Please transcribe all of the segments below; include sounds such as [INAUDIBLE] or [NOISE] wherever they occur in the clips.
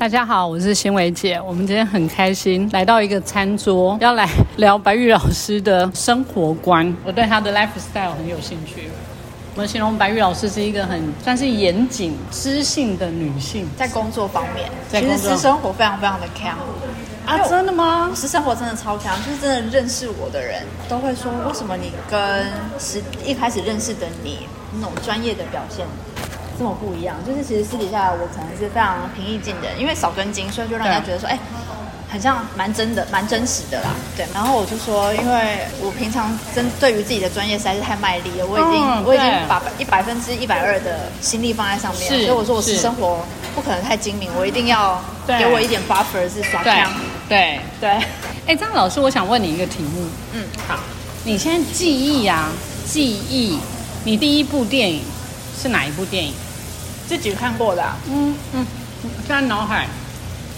大家好，我是新伟姐。我们今天很开心来到一个餐桌，要来聊白玉老师的生活观。我对他的 lifestyle 很有兴趣。我们形容白玉老师是一个很算是严谨、知性的女性，在工作方面，其实私生活非常非常的强。啊，真的吗？私生活真的超强，就是真的认识我的人都会说，为什么你跟实一开始认识的你那种专业的表现这么不一样？就是其实私底下我可能是非常平易近人，因为少根筋，所以就让人家觉得说，哎、很像蛮真的、蛮真实的啦。对，然后我就说，因为我平常真对于自己的专业实在是太卖力了，我已经、嗯我已经把一百分之一百二的心力放在上面，是所以我说我是生活不可能太精明，我一定要给我一点 buffer 是耍对枪。对。对，哎，张老师，我想问你一个题目。嗯，好，你现在记忆啊，记忆，你第一部电影是哪一部电影？自己看过的啊、嗯。嗯，现在脑海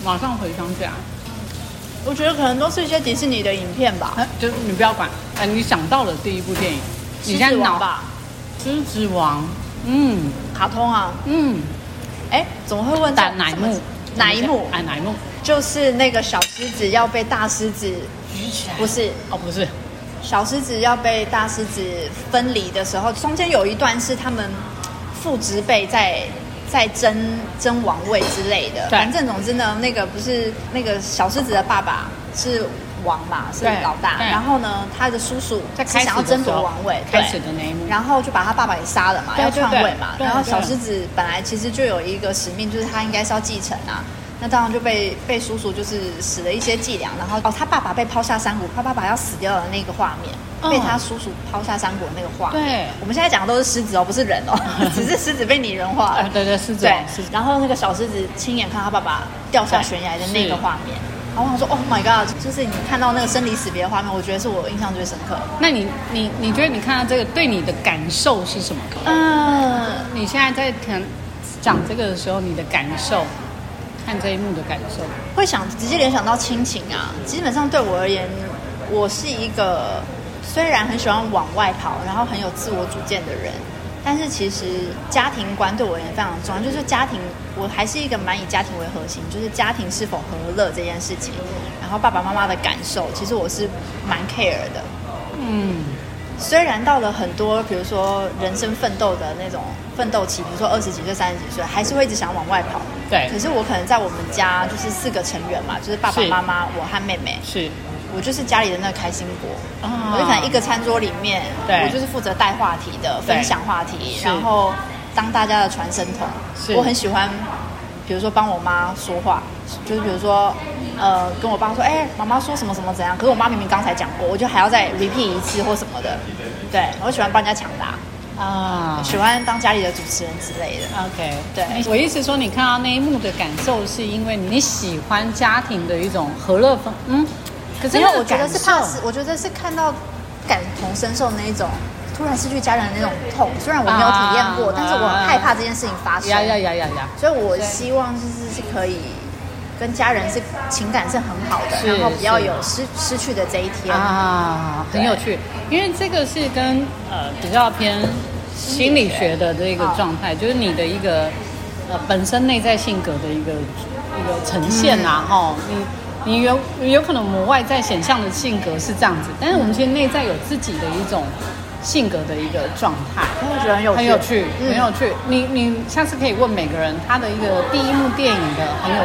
马上回想起来。我觉得可能都是一些迪士尼的影片吧，哎，就是你不要管，哎，你想到了第一部电影，你在脑吧，狮子王，嗯。卡通啊。嗯，哎，怎么会问哪这这么哪一幕？哪一幕？哎，哪一幕？就是那个小狮子要被大狮子，举起来。不是。哦，不是，小狮子要被大狮子分离的时候，中间有一段是他们父执辈在在争争王位之类的。反正总之呢，那个不是那个小狮子的爸爸是王嘛，是老大。然后呢，他的叔叔是想要争夺王位，开对始的那一幕，然后就把他爸爸给杀了嘛，要篡位嘛。然后小狮子本来其实就有一个使命，就是他应该是要继承啊。那当然就被被叔叔就是使了一些伎俩，然后哦，他爸爸被抛下山谷，他爸爸要死掉的那个画面，嗯被他叔叔抛下山谷的那个画面。对我们现在讲的都是狮子哦，不是人哦，[LAUGHS] 只是狮子被拟人化了。哎对对狮子对然后那个小狮子亲眼看他爸爸掉下悬崖的那个画面，然后我想说，Oh my god，就是你看到那个生离死别的画面，我觉得是我印象最深刻。那你你你觉得你看到这个对你的感受是什么？嗯，你现在在谈讲这个的时候，你的感受，看这一幕的感受，会想直接联想到亲情啊。基本上对我而言，我是一个虽然很喜欢往外跑，然后很有自我主见的人，但是其实家庭观对我而言非常重要。就是家庭，我还是一个蛮以家庭为核心，就是家庭是否和乐这件事情，然后爸爸妈妈的感受，其实我是蛮 care 的。嗯，虽然到了很多，比如说人生奋斗的那种奋斗期，比如说二十几岁、三十几岁，还是会一直想往外跑。对可是我可能在我们家就是四个成员嘛，就是爸爸妈妈、我和妹妹，是我就是家里的那个开心果。啊我就可能一个餐桌里面，对我就是负责带话题的，分享话题，然后当大家的传声筒。我很喜欢，比如说帮我妈说话，就是比如说。呃，跟我爸说，哎、妈妈说什么什么怎样？可是我妈明明刚才讲过，我就还要再 repeat 一次或什么的。对，我喜欢帮人家抢答。啊喜欢当家里的主持人之类的。OK，对我意思说，你看到那一幕的感受，是因为你喜欢家庭的一种和乐风，嗯，可是因为我觉得是怕是，我觉得是看到感同身受那一种突然失去家人的那种痛。虽然我没有体验过，啊但是我很害怕这件事情发生。呀呀呀呀呀，所以我希望就是是可以跟家人是情感是很好的，然后不要有失失去的这一天。啊，很有趣，因为这个是跟呃比较偏心理学的这个状态，就是你的一个呃本身内在性格的一个一个呈现啊，哈、你你有有可能我们外在显象的性格是这样子，但是我们其实内在有自己的一种性格的一个状态。我觉得很有趣，很有趣，嗯很有趣。你你下次可以问每个人他的一个第一幕电影的很有。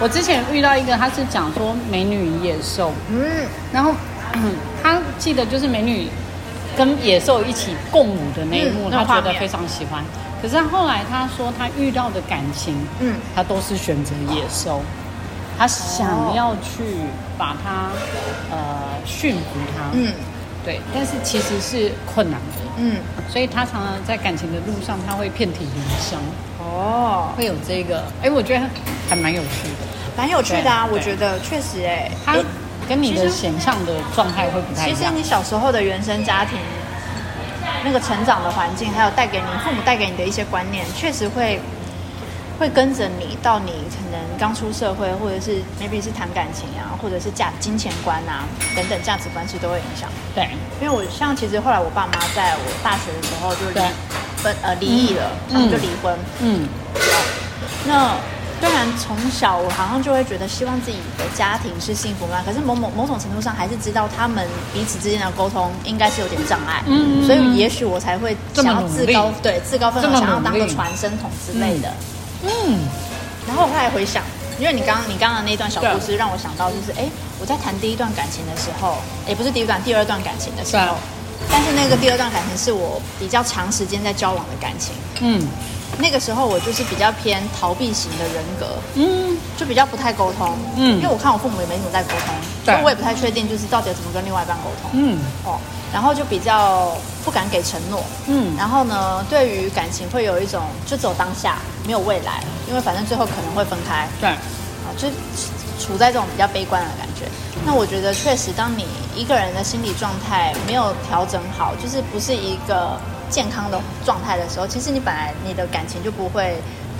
我之前遇到一个，他是讲说《美女与野兽》，嗯，然后、嗯、[CLEARS THROAT] 他记得就是美女跟野兽一起共舞的那一幕，他觉得非常喜欢。可是他后来他说他遇到的感情，嗯他都是选择野兽，他想要去把它呃驯服它，嗯。对，但是其实是困难的。嗯，所以他常常在感情的路上，他会遍体鳞伤，哦，会有这个，哎，我觉得还蛮有趣的。蛮有趣的啊，我觉得确实哎、他跟你的想象的状态会不太一样。其实你小时候的原生家庭，那个成长的环境，还有带给你父母带给你的一些观念，确实会会跟着你到你可能刚出社会，或者是 maybe 是谈感情啊，或者是价金钱观啊等等价值观，其实都会影响。对，因为我像其实后来我爸妈在我大学的时候就离对。分呃离异了，嗯他们就离婚。嗯，那虽然从小我好像就会觉得希望自己的家庭是幸福嘛，可是某某某种程度上还是知道他们彼此之间的沟通应该是有点障碍，嗯所以也许我才会想要自高对自高奋这么勇，想要当个传声筒之类的。嗯，然后我后来回想，因为你刚刚你刚刚的那段小故事让我想到，就是哎，我在谈第一段感情的时候，也不是第一段，第二段感情的时候，但是那个第二段感情是我比较长时间在交往的感情。嗯。那个时候我就是比较偏逃避型的人格，嗯，就比较不太沟通。嗯。因为我看我父母也没怎么在沟通，对所以我也不太确定就是到底怎么跟另外一半沟通。嗯哦，然后就比较不敢给承诺。嗯然后呢，对于感情会有一种就只有当下，没有未来，因为反正最后可能会分开。对，啊，就处在这种比较悲观的感觉。那我觉得确实，当你一个人的心理状态没有调整好，就是不是一个健康的状态的时候，其实你本来你的感情就不会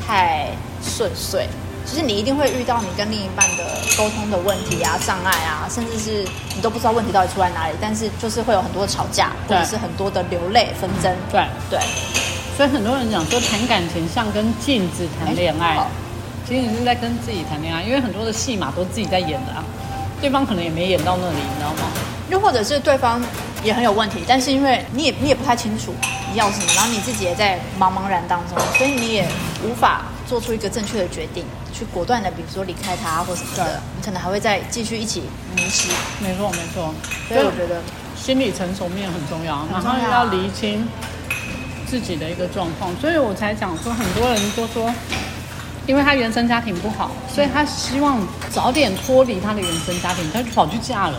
太顺遂。就是你一定会遇到你跟另一半的沟通的问题啊、障碍啊，甚至是你都不知道问题到底出在哪里，但是就是会有很多的吵架，或者是很多的流泪纷争。对，对，所以很多人讲说谈感情像跟镜子谈恋爱其实你是在跟自己谈恋爱，因为很多的戏码都自己在演的啊，对方可能也没演到那里，你知道吗？又或者是对方也很有问题，但是因为你也你也不太清楚你要什么，然后你自己也在茫茫然当中，所以你也无法做出一个正确的决定，去果断的，比如说离开他或什么的，你可能还会再继续一起迷失。没错没错，所以我觉得，心理成熟面很重要，然重要。后要厘清自己的一个状况，所以我才讲说，很多人都说，因为他原生家庭不好，所以他希望早点脱离他的原生家庭，他就跑去嫁人，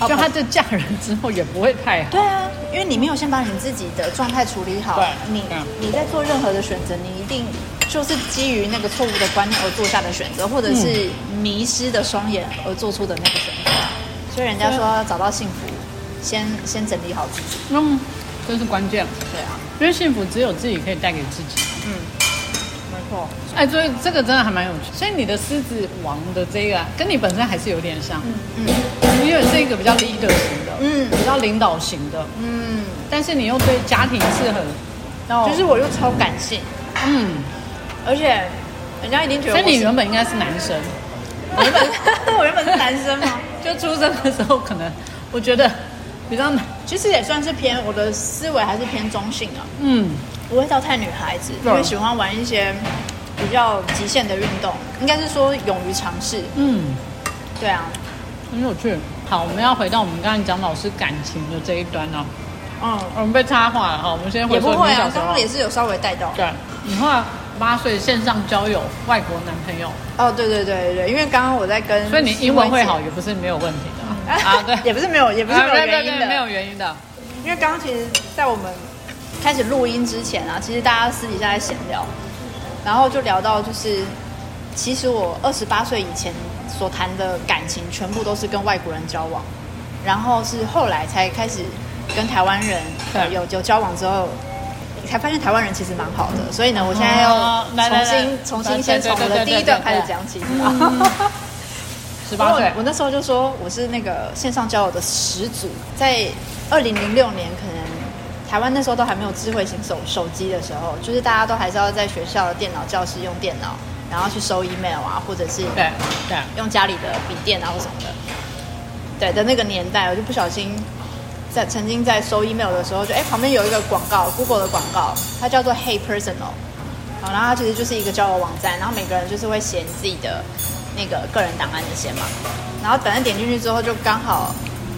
哦就他这嫁人之后也不会太好。对啊，因为你没有先把你自己的状态处理好对，你嗯你在做任何的选择，你一定就是基于那个错误的观念而做下的选择，或者是迷失的双眼而做出的那个选择。所以人家说要找到幸福，先先整理好自己。嗯，这是关键，对啊，因为幸福只有自己可以带给自己。嗯，没错。哎，所以这个真的还蛮有趣。所以你的狮子王的这个啊，跟你本身还是有点像，嗯嗯，因为是一个比较 leader 型的，嗯比较领导型的，嗯，但是你又对家庭是很，就是我又超感性，嗯，而且人家一定觉得所以你原本应该是男生，我原本 [LAUGHS] 我原本是男生嘛，[LAUGHS] 就出生的时候可能我觉得比较难，其实也算是偏我的思维还是偏中性啊，嗯，不会到太女孩子，因为喜欢玩一些比较极限的运动，应该是说勇于尝试。嗯，对啊，很有趣。好，我们要回到我们刚才讲老师感情的这一端哦。嗯，我们被插话了哈，我们先回也不会啊，刚刚也是有稍微带到。对，你后来八岁线上交友外国男朋友，哦，对对对对对，因为刚刚我在跟，所以你英文会好也不是没有问题的啊。啊，对，[LAUGHS] 也不是没有，也不是没有原因的，没有原因的。因为刚刚其实，在我们开始录音之前啊，其实大家私底下在闲聊，然后就聊到就是，其实我二十八岁以前所谈的感情，全部都是跟外国人交往，然后是后来才开始跟台湾人对有有交往之后。才发现台湾人其实蛮好的，所以呢，我现在要重新重新先从我的第一段开始讲起，是吧？[LAUGHS] 十八岁我，我那时候就说我是那个线上交友的始祖，在二零零六年，可能台湾那时候都还没有智慧型手手机的时候，就是大家都还是要在学校的电脑教室用电脑，然后去收 email 啊，或者是对对，用家里的笔电啊或什么的。对的那个年代，我就不小心在曾经在收 email 的时候就，哎旁边有一个广告，Google 的广告，它叫做 Hey Personal，好，然后它其实就是一个交友网站，然后每个人就是会写你自己的那个个人档案那些嘛，然后反正点进去之后就刚好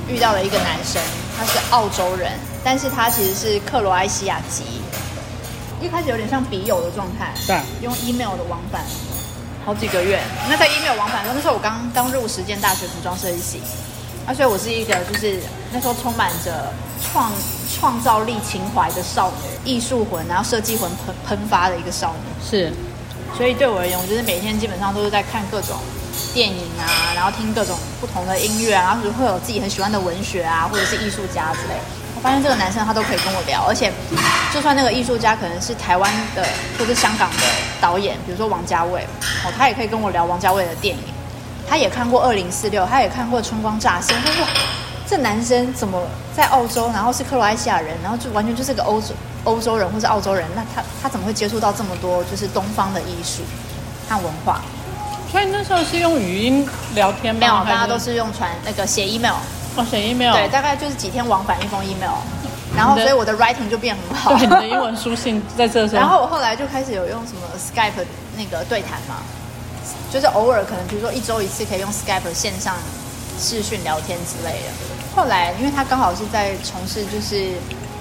遇到了一个男生，他是澳洲人，但是他其实是克罗埃西亚籍，一开始有点像笔友的状态，对。用 email 的往返好几个月。那在 email 往返的时候，那时候我刚刚入实践大学服装设计系，那所以我是一个就是那时候充满着创创造力情怀的少女，艺术魂，然后设计魂喷喷发的一个少女。是，所以对我而言，我就是每天基本上都是在看各种电影啊，然后听各种不同的音乐啊，然后会有自己很喜欢的文学啊，或者是艺术家之类。我发现这个男生他都可以跟我聊，而且就算那个艺术家可能是台湾的或者香港的导演，比如说王家卫，哦，他也可以跟我聊王家卫的电影。他也看过《二零四六》，他也看过《春光乍泄》。他说哇，这男生怎么在澳洲，然后是克罗埃西亚人，然后就完全就是个欧洲欧洲人或是澳洲人，那他他怎么会接触到这么多就是东方的艺术？和文化。所以那时候是用语音聊天吗？没有，大家都是用传那个写 email，哦写 email，对，大概就是几天往返一封 email，然后所以我的 writing 就变很好。对，你的英文书信在这时候，[LAUGHS] 然后我后来就开始有用什么 Skype 那个对谈嘛，就是偶尔可能比如说一周一次可以用 Skype 线上视讯聊天之类的。后来因为他刚好是在从事就是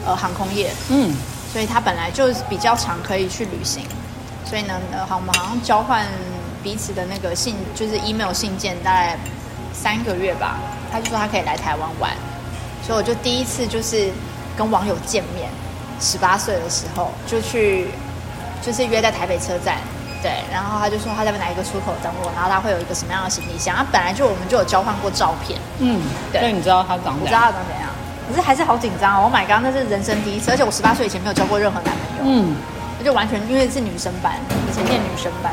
呃航空业，嗯，所以他本来就比较常可以去旅行，所以呢，呃，好，我们好像交换彼此的那个信，就是 email 信件，大概三个月吧。他就说他可以来台湾玩，所以我就第一次就是跟网友见面，十八岁的时候就去，就是约在台北车站。对，然后他就说他在哪一个出口等我，然后他会有一个什么样的行李箱。他本来就我们就有交换过照片，嗯，对所以你知道他长我知道？他长怎样，可是还是好紧张哦。Oh my god，那是人生第一次，而且我十八岁以前没有交过任何男朋友。嗯，就完全因为是女生班，以前念女生班，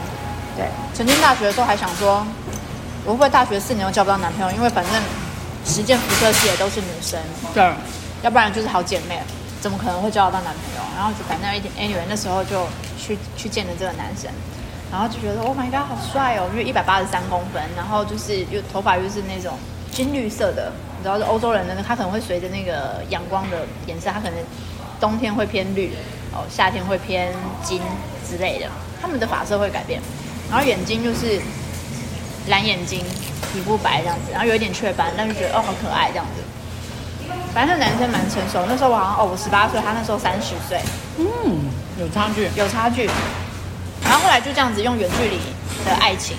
对，曾经大学的时候还想说，我会不会大学四年都交不到男朋友？因为反正实践辐射系也都是女生，对，要不然就是好姐妹，怎么可能会交得到男朋友？然后就反正一点 anyway，那时候就去去见了这个男生，然后就觉得 Oh my god，好帅哦，因为一百八十三公分，然后就是又头发又是那种金绿色的，你知道是欧洲人的，他可能会随着那个阳光的颜色，他可能冬天会偏绿，哦，夏天会偏金之类的，他们的发色会改变，然后眼睛就是蓝眼睛，皮肤白这样子，然后有一点雀斑，但是觉得哦好可爱这样子。反正那男生蛮成熟，那时候我好像哦我十八岁，他那时候三十岁，嗯，有差距，有差距。后来就这样子用远距离的爱情，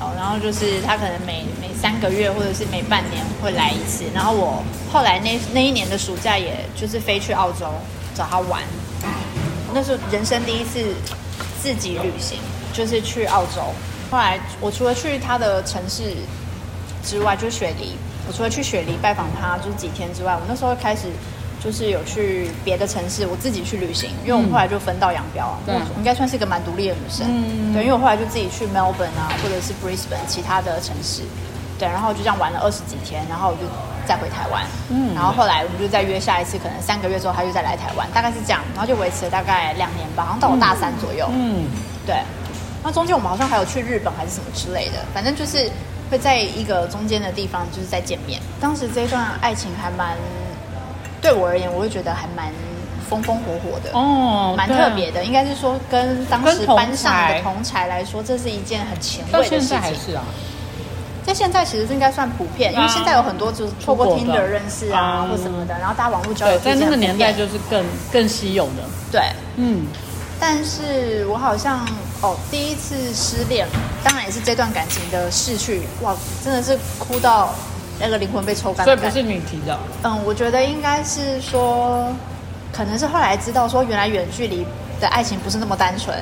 哦，然后就是他可能每每三个月或者是每半年会来一次，然后我后来那那一年的暑假，也就是飞去澳洲找他玩，那是人生第一次自己旅行，就是去澳洲。后来我除了去他的城市之外，就是雪梨，我除了去雪梨拜访他就是几天之外，我那时候开始就是有去别的城市，我自己去旅行，因为我们后来就分道扬镳啊。对。我应该算是一个蛮独立的女生，嗯。对，因为我后来就自己去 Melbourne 啊，或者是 Brisbane 其他的城市，对，然后就这样玩了二十几天，然后我就再回台湾，嗯。然后后来我们就再约下一次，可能三个月之后他就再来台湾，大概是这样，然后就维持了大概两年吧，好像到我大三左右，嗯，对，那中间我们好像还有去日本还是什么之类的，反正就是会在一个中间的地方就是再见面。当时这一段爱情还蛮对我而言，我会觉得还蛮风风火火的。哦，蛮特别的，应该是说跟当时班上才的同才来说，这是一件很前到卫的事现在还情。是啊，在现在其实应该算普遍，因为啊现在有很多就是透过出国的 Tinder 认识啊，嗯或什么的，然后大家网络交友对，在那个年代就就是更更稀有的，对。嗯，但是我好像哦，第一次失恋，当然也是这段感情的逝去，哇，真的是哭到那个灵魂被抽干。所以不是你提的，嗯，我觉得应该是说，可能是后来知道说，原来远距离的爱情不是那么单纯。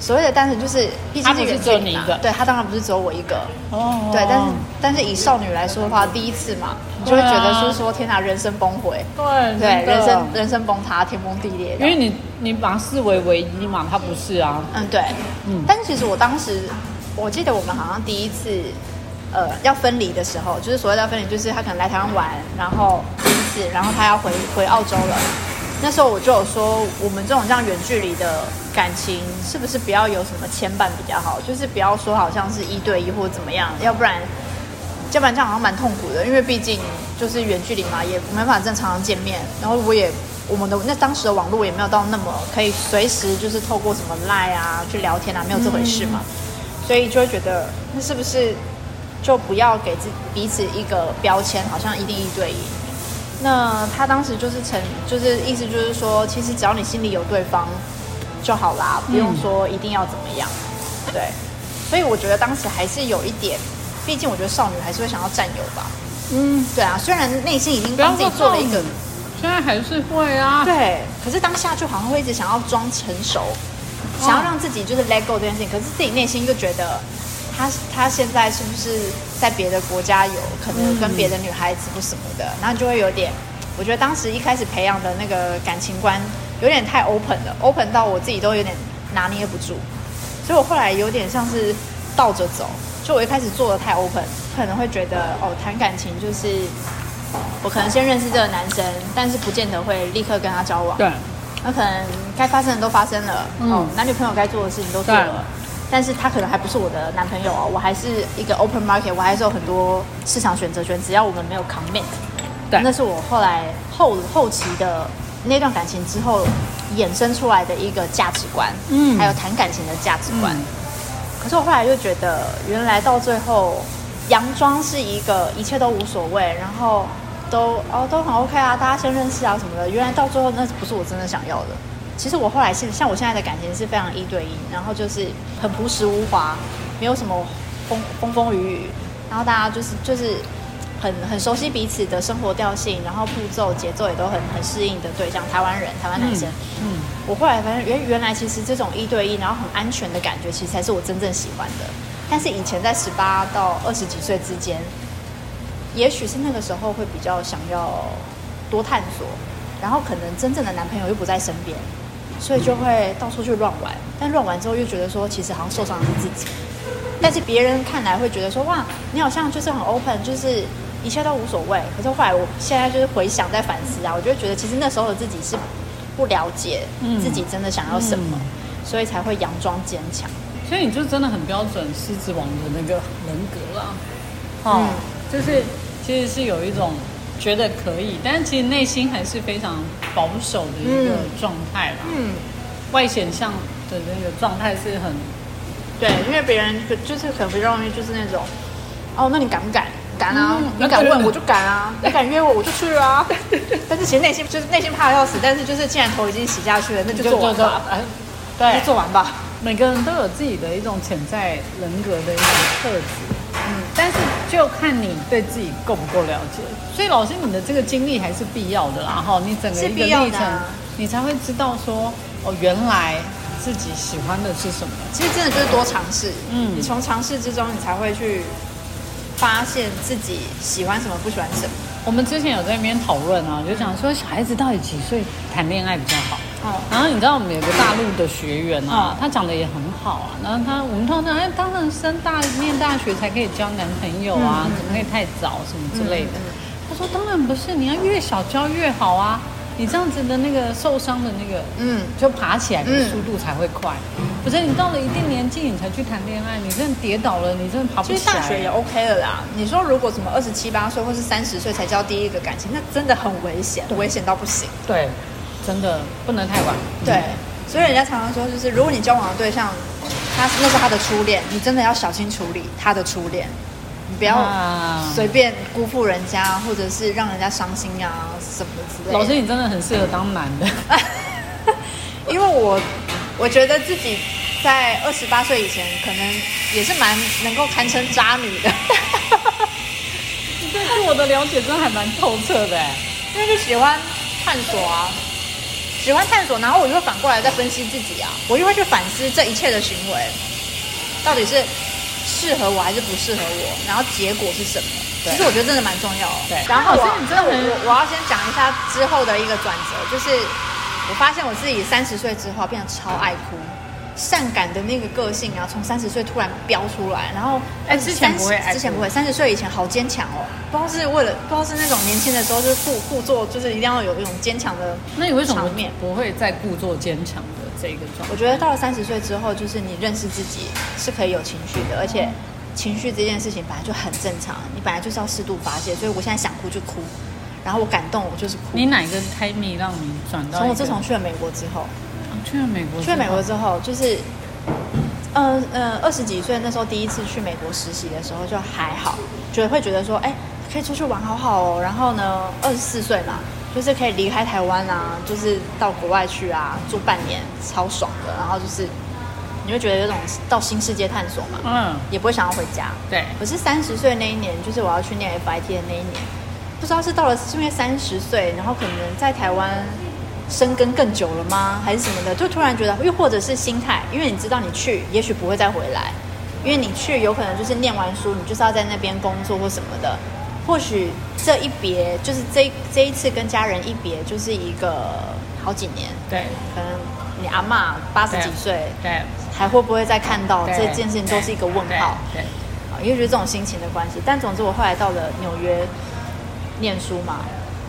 所谓的单纯就是，毕竟是远距离只有你一个，嘛对他当然不是只有我一个，哦，对，但是但是以少女来说的话，第一次嘛，你就会觉得是说，天哪，人生崩毁，对对，人生人生崩塌，天崩地裂，因为你你把它视为唯一嘛，他不是啊，嗯，对，嗯。但是其实我当时，我记得我们好像第一次，呃，要分离的时候，就是所谓的分离，就是他可能来台湾玩，然后第一次，然后他要回回澳洲了。那时候我就有说，我们这种这样远距离的感情，是不是不要有什么牵绊比较好？就是不要说好像是一对一或怎么样，要不然，要不然这样好像蛮痛苦的，因为毕竟就是远距离嘛，也没办法正常见面。然后我也我们的那当时的网络也没有到那么可以随时就是透过什么 Line 啊去聊天啊，没有这回事嘛，所以就会觉得那是不是就不要给自彼此一个标签，好像一定一对一。那他当时就是成，就是意思就是说，其实只要你心里有对方就好啦，不用说一定要怎么样。对，所以我觉得当时还是有一点，毕竟我觉得少女还是会想要占有吧。嗯，对啊，虽然内心已经帮自己做了一个，现在还是会啊，对，可是当下就好像会一直想要装成熟，想要让自己就是 let go 这件事情，可是自己内心就觉得他他现在是不是在别的国家有可能跟别的女孩子或什么的，然后就会有点，我觉得当时一开始培养的那个感情观有点太 open 了，open 到我自己都有点拿捏不住，所以我后来有点像是倒着走，就我一开始做的太 open，可能会觉得哦谈感情就是。我可能先认识这个男生，但是不见得会立刻跟他交往。对，那可能该发生的都发生了，嗯哦，男女朋友该做的事情都做了，但是他可能还不是我的男朋友哦，我还是一个 open market，我还是有很多市场选择权，只要我们没有 commit。对那是我后来后后期的那段感情之后衍生出来的一个价值观，嗯还有谈感情的价值观。嗯可是我后来又觉得，原来到最后，佯装是一个一切都无所谓，然后都哦都很 OK 啊，大家先认识啊什么的。原来到最后那不是我真的想要的。其实我后来是像我现在的感情是非常一对一，然后就是很朴实无华，没有什么风风风雨雨，然后大家就是就是很很熟悉彼此的生活调性，然后步骤节奏也都很很适应的对象，台湾人台湾男生。嗯，我后来发现，原原来其实这种一对一，然后很安全的感觉，其实才是我真正喜欢的。但是以前在十八到二十几岁之间，也许是那个时候会比较想要多探索，然后可能真正的男朋友又不在身边，所以就会到处去乱玩。但乱玩之后又觉得说，其实好像受伤的是自己。但是别人看来会觉得说，哇，你好像就是很 open，就是一切都无所谓。可是后来我现在就是回想在反思啊，我就会觉得其实那时候的自己是不了解嗯自己真的想要什么，嗯所以才会佯装坚强。所以你就真的很标准狮子王的那个人格啦，哦，嗯就是其实是有一种觉得可以，但是其实内心还是非常保守的一个嗯状态吧。嗯，外显像的那个状态是很对，因为别人可就是很不容易，就是那种，哦，那你敢不敢？敢啊！嗯你敢问我就敢啊！[LAUGHS] 你敢约我我就去啊！[LAUGHS] 但是其实内心就是内心怕的要死，但是就是既然头已经洗下去了，那就做完吧。哎，对，就做完吧。每个人都有自己的一种潜在人格的一种特质，嗯，但是就看你对自己够不够了解。所以老师，你的这个经历还是必要的啦，哈，你整个是一个历程，你才会知道说，哦，原来自己喜欢的是什么。其实真的就是多尝试，嗯嗯，你从尝试之中，你才会去发现自己喜欢什么，不喜欢什么。我们之前有在那边讨论啊，就讲说小孩子到底几岁谈恋爱比较好？哦，然后你知道我们有个大陆的学员啊嗯，他讲的也很好啊。然后他我们通常哎，当然升大念大学才可以交男朋友啊，怎么可以太早什么之类的？他说当然不是，你要越小交越好啊。你这样子的那个受伤的那个，嗯就爬起来的嗯速度才会快。不是你到了一定年纪你才去谈恋爱，你真的跌倒了，你真的爬不起来。其实大学也 OK 了啦。你说如果什么二十七八岁或是三十岁才交第一个感情，那真的很危险，危险到不行。对，真的不能太晚。对，所以人家常常说，就是如果你交往的对象，他那是他的初恋，你真的要小心处理他的初恋，你不要啊随便辜负人家，或者是让人家伤心啊什么之类的。老师，你真的很适合当男的。[LAUGHS] 因为我我觉得自己在二十八岁以前，可能也是蛮能够堪称渣女的，[LAUGHS] 你对自我的了解真的还蛮透彻的哎。因为就喜欢探索啊，喜欢探索，然后我就会反过来再分析自己啊，我就会去反思这一切的行为到底是适合我还是不适合我，然后结果是什么。其实我觉得真的蛮重要的。对然后我你真的我我要先讲一下之后的一个转折，就是我发现我自己三十岁之后变得超爱哭。善感的那个个性啊，从三十岁突然飙出来，然后哎之前不会之前不会，三十岁以前好坚强哦，不知道是为了不知道是那种年轻的时候就是故故作，就是一定要有一种坚强的那你为什么不会再故作坚强的这个状态？我觉得到了三十岁之后，就是你认识自己是可以有情绪的，而且情绪这件事情本来就很正常，你本来就是要适度发泄。所以我现在想哭就哭，然后我感动我就是哭。你哪个 timing 让你转到？从我自从去了美国之后，哦去了美国，去了美国之后，就是，呃呃，二十几岁那时候第一次去美国实习的时候就还好，觉得会觉得说，哎，可以出去玩好好哦。然后呢，二十四岁嘛，就是可以离开台湾啊，就是到国外去啊，住半年，超爽的。然后就是你会觉得有种到新世界探索嘛，嗯，也不会想要回家。对，可是三十岁那一年，就是我要去念 FIT 的那一年，不知道是到了是因为三十岁，然后可能在台湾生根更久了吗，还是什么的，就突然觉得，又或者是心态，因为你知道你去，也许不会再回来，因为你去有可能就是念完书，你就是要在那边工作或什么的，或许这一别就是这这一次跟家人一别，就是一个好几年，对，可能你阿妈八十几岁，对，还会不会再看到这件事情，都是一个问号。对，啊，因为就是这种心情的关系。但总之，我后来到了纽约念书嘛，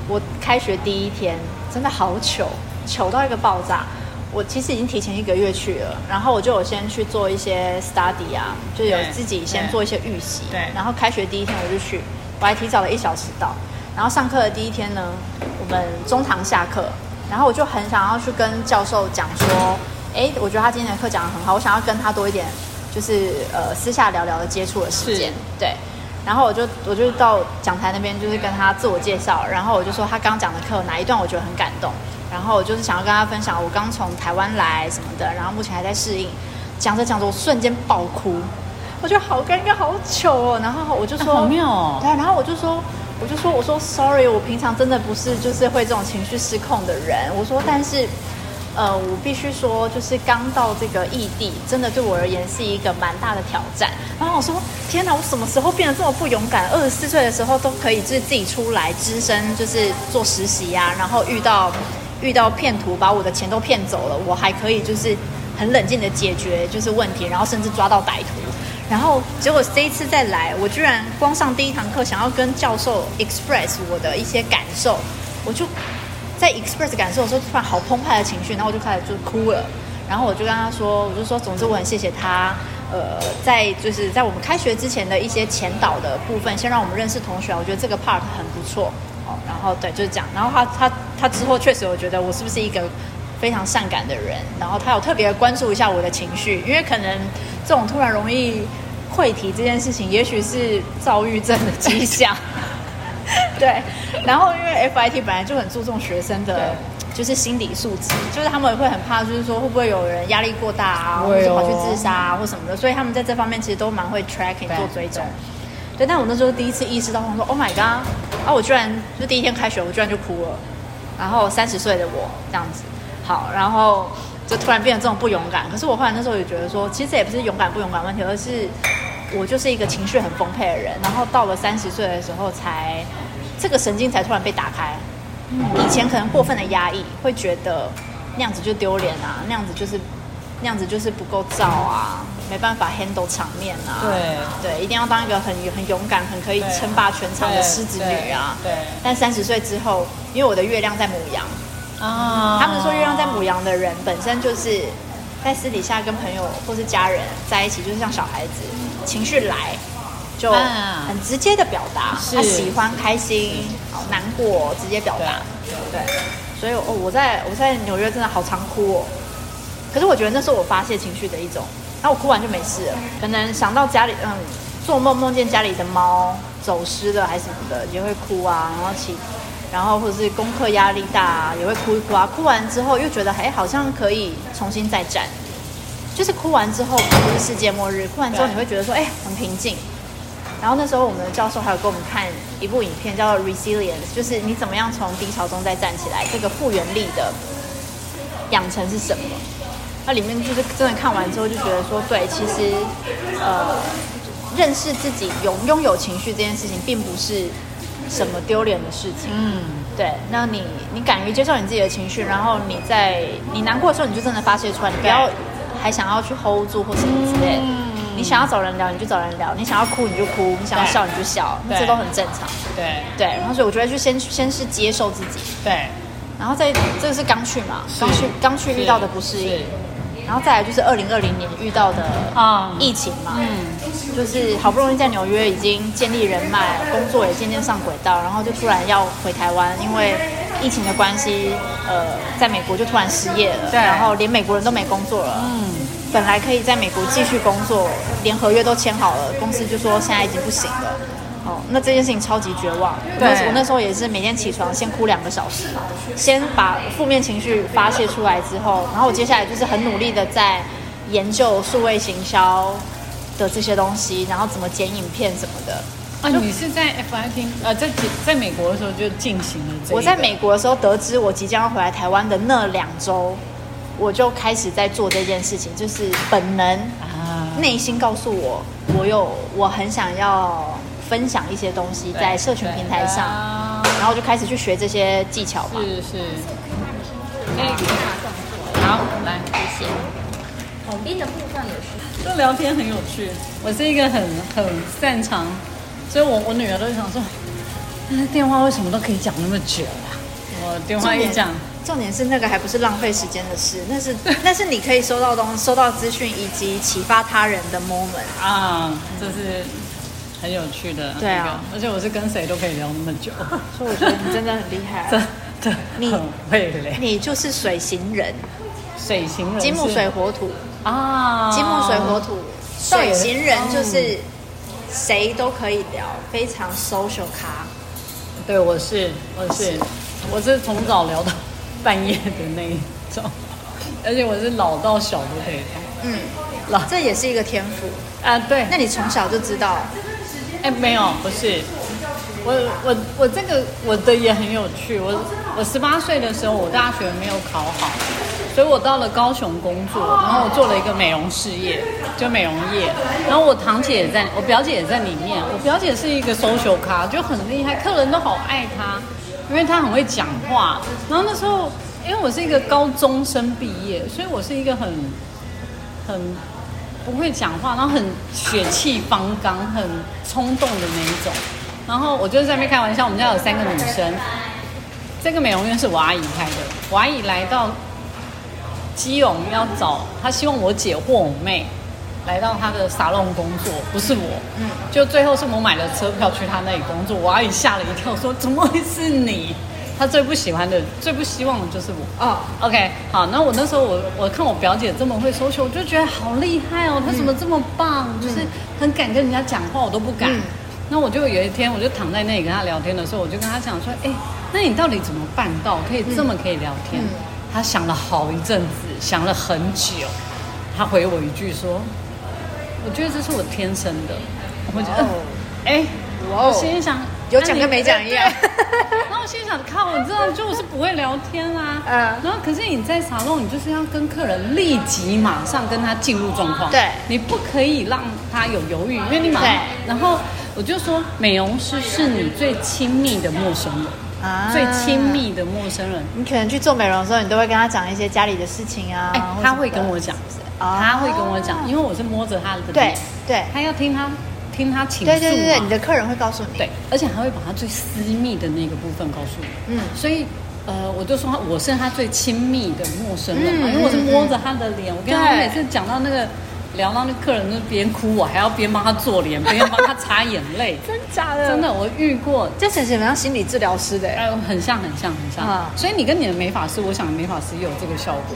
我开学第一天真的好糗，糗到一个爆炸。我其实已经提前一个月去了，然后我就有先去做一些 study 啊，就有自己先做一些预习。对然后开学第一天我就去，我还提早了一小时到。然后上课的第一天呢，我们中堂下课，然后我就很想要去跟教授讲说，哎，我觉得他今天的课讲得很好，我想要跟他多一点，就是呃私下聊聊的接触的时间是。对。然后我就我就到讲台那边，就是跟他自我介绍，然后我就说他刚讲的课哪一段我觉得很感动，然后我就是想要跟他分享我刚从台湾来什么的，然后目前还在适应。讲着讲着，我瞬间爆哭，我觉得好尴尬，好糗哦。然后我就说，好妙哦对，然后我就说，我就说，我说 sorry，我平常真的不是就是会这种情绪失控的人。我说，但是。呃，我必须说，就是刚到这个异地，真的对我而言是一个蛮大的挑战。然后我说，天哪，我什么时候变得这么不勇敢？二十四岁的时候都可以就是自己出来只身，就是做实习呀、然后遇到遇到骗徒把我的钱都骗走了，我还可以就是很冷静的解决就是问题，然后甚至抓到歹徒。然后结果这一次再来，我居然光上第一堂课，想要跟教授 express 我的一些感受，我就在 express 感受的时候，突然好澎湃的情绪，然后我就开始就哭了。然后我就跟他说，我就说，总之我很谢谢他，呃，在就是在我们开学之前的一些前导的部分，先让我们认识同学，我觉得这个 part 很不错。哦，然后对，就是这样。然后他他他之后确实有觉得我是不是一个非常善感的人，然后他有特别关注一下我的情绪，因为可能这种突然容易溃堤这件事情，也许是躁郁症的迹象。[LAUGHS] 对，然后因为 FIT 本来就很注重学生的，就是心理素质，就是他们会很怕，就是说会不会有人压力过大啊，或者跑去自杀啊或什么的，所以他们在这方面其实都蛮会 tracking 做追踪。对，但我那时候第一次意识到，我说 Oh my god！啊，我居然就第一天开学，我居然就哭了。然后三十岁的我这样子，好，然后就突然变得这种不勇敢。可是我后来那时候也觉得说，其实这也不是勇敢不勇敢问题，而是我就是一个情绪很丰沛的人。然后到了三十岁的时候才，这个神经才突然被打开。以前可能过分的压抑，会觉得那样子就丢脸啊，那样子就是那样子就是不够照啊，没办法 handle 场面啊。对对，一定要当一个很很勇敢、很可以对称霸全场的狮子女啊。对对但三十岁之后，因为我的月亮在母羊，啊他们说月亮在母羊的人本身就是在私底下跟朋友或是家人在一起，就是像小孩子，情绪来就啊很直接的表达，他喜欢、开心、好难过，直接表达。对，所以哦，我在我在纽约真的好常哭哦。可是我觉得那是我发泄情绪的一种，然后我哭完就没事了。可能想到家里，嗯，做梦梦见家里的猫走失了还是什么的，也会哭啊。然后起，然后或者是功课压力大、啊，也会哭一哭啊。哭完之后又觉得，哎，好像可以重新再战。就是哭完之后不是世界末日，哭完之后你会觉得说，哎，很平静。然后那时候我们的教授还有给我们看一部影片，叫做《Resilience》，就是你怎么样从低潮中再站起来，这个复原力的养成是什么？那里面就是真的看完之后就觉得说，对，其实呃，认识自己拥拥有情绪这件事情，并不是什么丢脸的事情。嗯，对，那你你敢于接受你自己的情绪，然后你在你难过的时候，你就真的发泄出来，你不要还想要去 hold 住或什么之类的。你想要找人聊，你就找人聊；你想要哭，你就哭；你想要笑，你就笑，这都很正常。对对，然后所以我觉得就先先是接受自己，对，然后再这个是刚去嘛，刚去刚去遇到的不适应是，然后再来就是二零二零年遇到的啊疫情嘛，嗯，就是好不容易在纽约已经建立人脉，工作也渐渐上轨道，然后就突然要回台湾，因为疫情的关系，呃，在美国就突然失业了，对然后连美国人都没工作了，嗯，本来可以在美国继续工作，连合约都签好了，公司就说现在已经不行了。哦，那这件事情超级绝望。对我那时候也是每天起床先哭两个小时，先把负面情绪发泄出来之后，然后我接下来就是很努力的在研究数位行销的这些东西，然后怎么剪影片什么的。啊，你是在 FIT 呃，在在美国的时候就进行了这个我在美国的时候得知我即将要回来台湾的那两周，我就开始在做这件事情，就是本能啊，内心告诉我，我有我很想要分享一些东西在社群平台上，啊然后就开始去学这些技巧嘛。是是，哎，好，来，谢谢。统编的部分也是，这聊天很有趣。我是一个很很擅长，所以我我女儿都想说，那电话为什么都可以讲那么久啊？我电话一讲，重点是那个还不是浪费时间的事，那是那是你可以收到东收到资讯以及启发他人的 moment。啊，这是很有趣的。对啊而且我是跟谁都可以聊那么久，所以我觉得你真的很厉害 [LAUGHS] 真的你很会嘞。你就是水行人，水行人金木水火土，啊，金木水火土，水型人就是谁都可以聊，非常 social 咖。对，我是我是我是从早聊到半夜的那一种，而且我是老到小都可以聊。嗯，老这也是一个天赋。啊，对，那你从小就知道，哎，没有，不是，我我我这个我的也很有趣。我我十八岁的时候，我大学没有考好，所以我到了高雄工作，然后我做了一个美容事业，就美容业。然后我堂姐也在，我表姐也在里面。我表姐是一个 social 咖，就很厉害，客人都好爱她，因为他很会讲话。然后那时候，因为我是一个高中生毕业，所以我是一个很很不会讲话，然后很血气方刚、很冲动的那一种。然后我就在那边开玩笑，我们家有三个女生，这个美容院是我阿姨开的。我阿姨来到基隆要找，她希望我姐或我妹来到他的沙龙工作，不是我。嗯，就最后是我买了车票去他那里工作。我阿姨吓了一跳，说：“怎么会是你？”他最不喜欢的、最不希望的就是我。哦，OK，好，那我那时候我我看我表姐这么会收球，我就觉得好厉害哦，她怎么这么棒？就是很敢跟人家讲话，我都不敢。嗯那我就有一天，我就躺在那里跟她聊天的时候，我就跟她讲说，哎，那你到底怎么办到可以这么可以聊天？嗯她想了好一阵子，想了很久，她回我一句说，我觉得这是我天生的。我觉得哦，[LAUGHS] 哎、哦我心里想，有讲跟没讲一样然后 [LAUGHS] 我心里想，靠，我知道就是不会聊天啊。嗯然后可是你在沙龙，你就是要跟客人立即马上跟他进入状况。对你不可以让他有犹豫，因为你马上对。然后我就说，美容师是你最亲密的陌生人，啊最亲。密的陌生人。你可能去做美容的时候，你都会跟他讲一些家里的事情啊。哎、或者他会跟我讲，哦他会跟我讲，因为我是摸着他的对脸，对他要听他听他倾诉对对对对，你的客人会告诉你。对，而且还会把他最私密的那个部分告诉你。嗯所以呃，我就说我是他最亲密的陌生人嘛，嗯因为我是摸着他的脸。我跟他每次讲到那个聊到那客人那边哭，我还要边帮他做脸，边帮他擦眼泪。[LAUGHS] 真假的？真的，，我遇过。这显显像心理治疗师的哎。哎，很像，很像，很像。啊所以你跟你的美发师，我想美发师也有这个效果。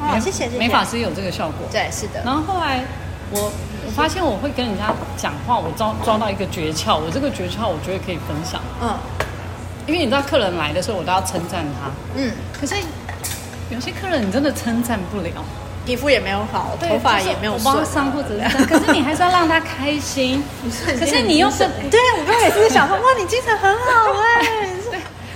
哦，谢谢谢谢。美发师有这个效果。对，是的。然后后来我我发现我会跟人家讲话，我抓抓到一个诀窍，我这个诀窍我觉得可以分享。嗯因为你知道客人来的时候，我都要称赞他。嗯，可是有些客人你真的称赞不了，皮肤也没有好，头发也没有顺就是我。伤或者 [LAUGHS] 可是你还是要让他开心。可是你又是对我刚才也是想说，哇，你精神很好哎。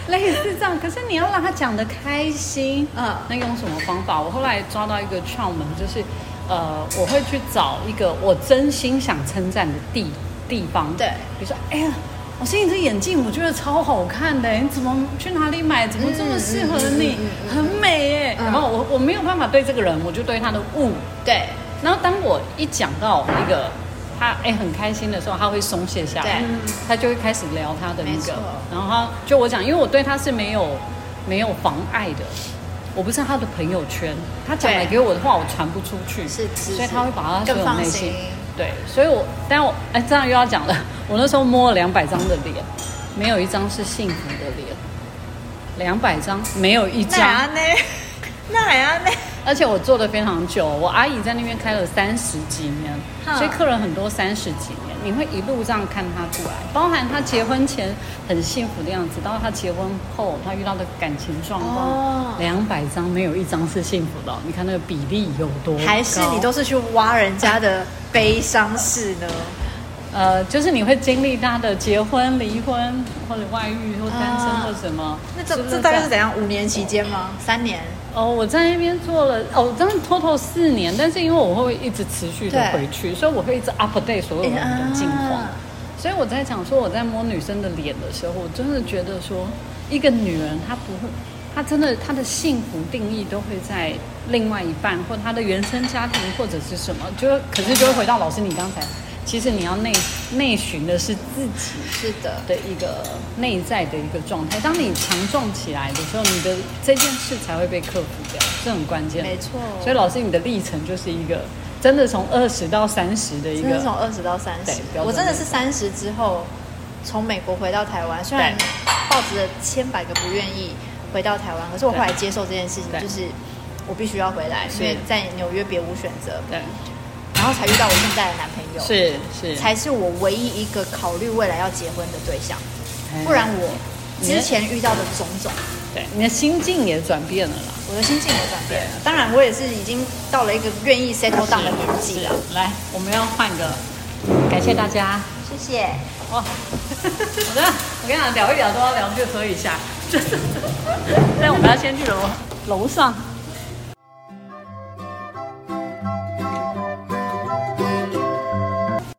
类似这样，可是你要让他讲的开心。嗯那用什么方法？我后来抓到一个窍门，就是呃，我会去找一个我真心想称赞的地地方。对比如说，哎呀。我说你这眼镜我觉得超好看的，你怎么去哪里买？怎么这么适合你？很美耶！嗯然后我我没有办法对这个人，我就对他的物。对然后当我一讲到一个他哎很开心的时候，他会松懈下来，他就会开始聊他的那个。然后他就我讲，因为我对他是没有没有妨碍的，我不是他的朋友圈，他讲来给我的话我传不出去，是是所以他会把他所有内心心。对，所以我但我哎这样又要讲了，我那时候摸了两百张的脸，没有一张是幸福的脸，两百张没有一张。那样呢？[LAUGHS] 那样呢？而且我做的非常久，我阿姨在那边开了三十几年，所以客人很多三十几年，你会一路这样看她过来，包含她结婚前很幸福的样子，到她结婚后她遇到的感情状哦况，两百张没有一张是幸福的哦，你看那个比例有多高？还是你都是去挖人家的悲伤事呢？呃，就是你会经历他的结婚、离婚或者外遇或单身啊或什么，那这这大概是怎样？五年期间吗？三年？哦，我在那边做了哦，真的 total 四年，但是因为我会一直持续的回去，所以我会一直 update 所有人的近况。啊所以我在讲说我在摸女生的脸的时候，我真的觉得说，一个女人她不会，她真的她的幸福定义都会在另外一半或她的原生家庭或者是什么，就可是就会回到老师你刚才其实你要内内寻的是自己是的，的一个内在的一个状态。当你强壮起来的时候，你的这件事才会被克服掉，这很关键。没错。所以老师，你的历程就是一个真的从二十到三十的一个，真的从二十到三十对。我真的是三十之后从美国回到台湾，虽然抱着千百个不愿意回到台湾，可是我后来接受这件事情，就是我必须要回来，是因为在纽约别无选择，对，然后才遇到我现在的男朋友，是是，才是我唯一一个考虑未来要结婚的对象，哎不然我之前遇到的种种。对你的心境也转变了啦。我的心境也转变了对，当然我也是已经到了一个愿意 settle down 的年纪了。是来，我们要换个，感谢大家。谢谢。哇，我的，我跟你讲，聊一聊都要聊去喝一下，[LAUGHS] 但我们要先去楼楼上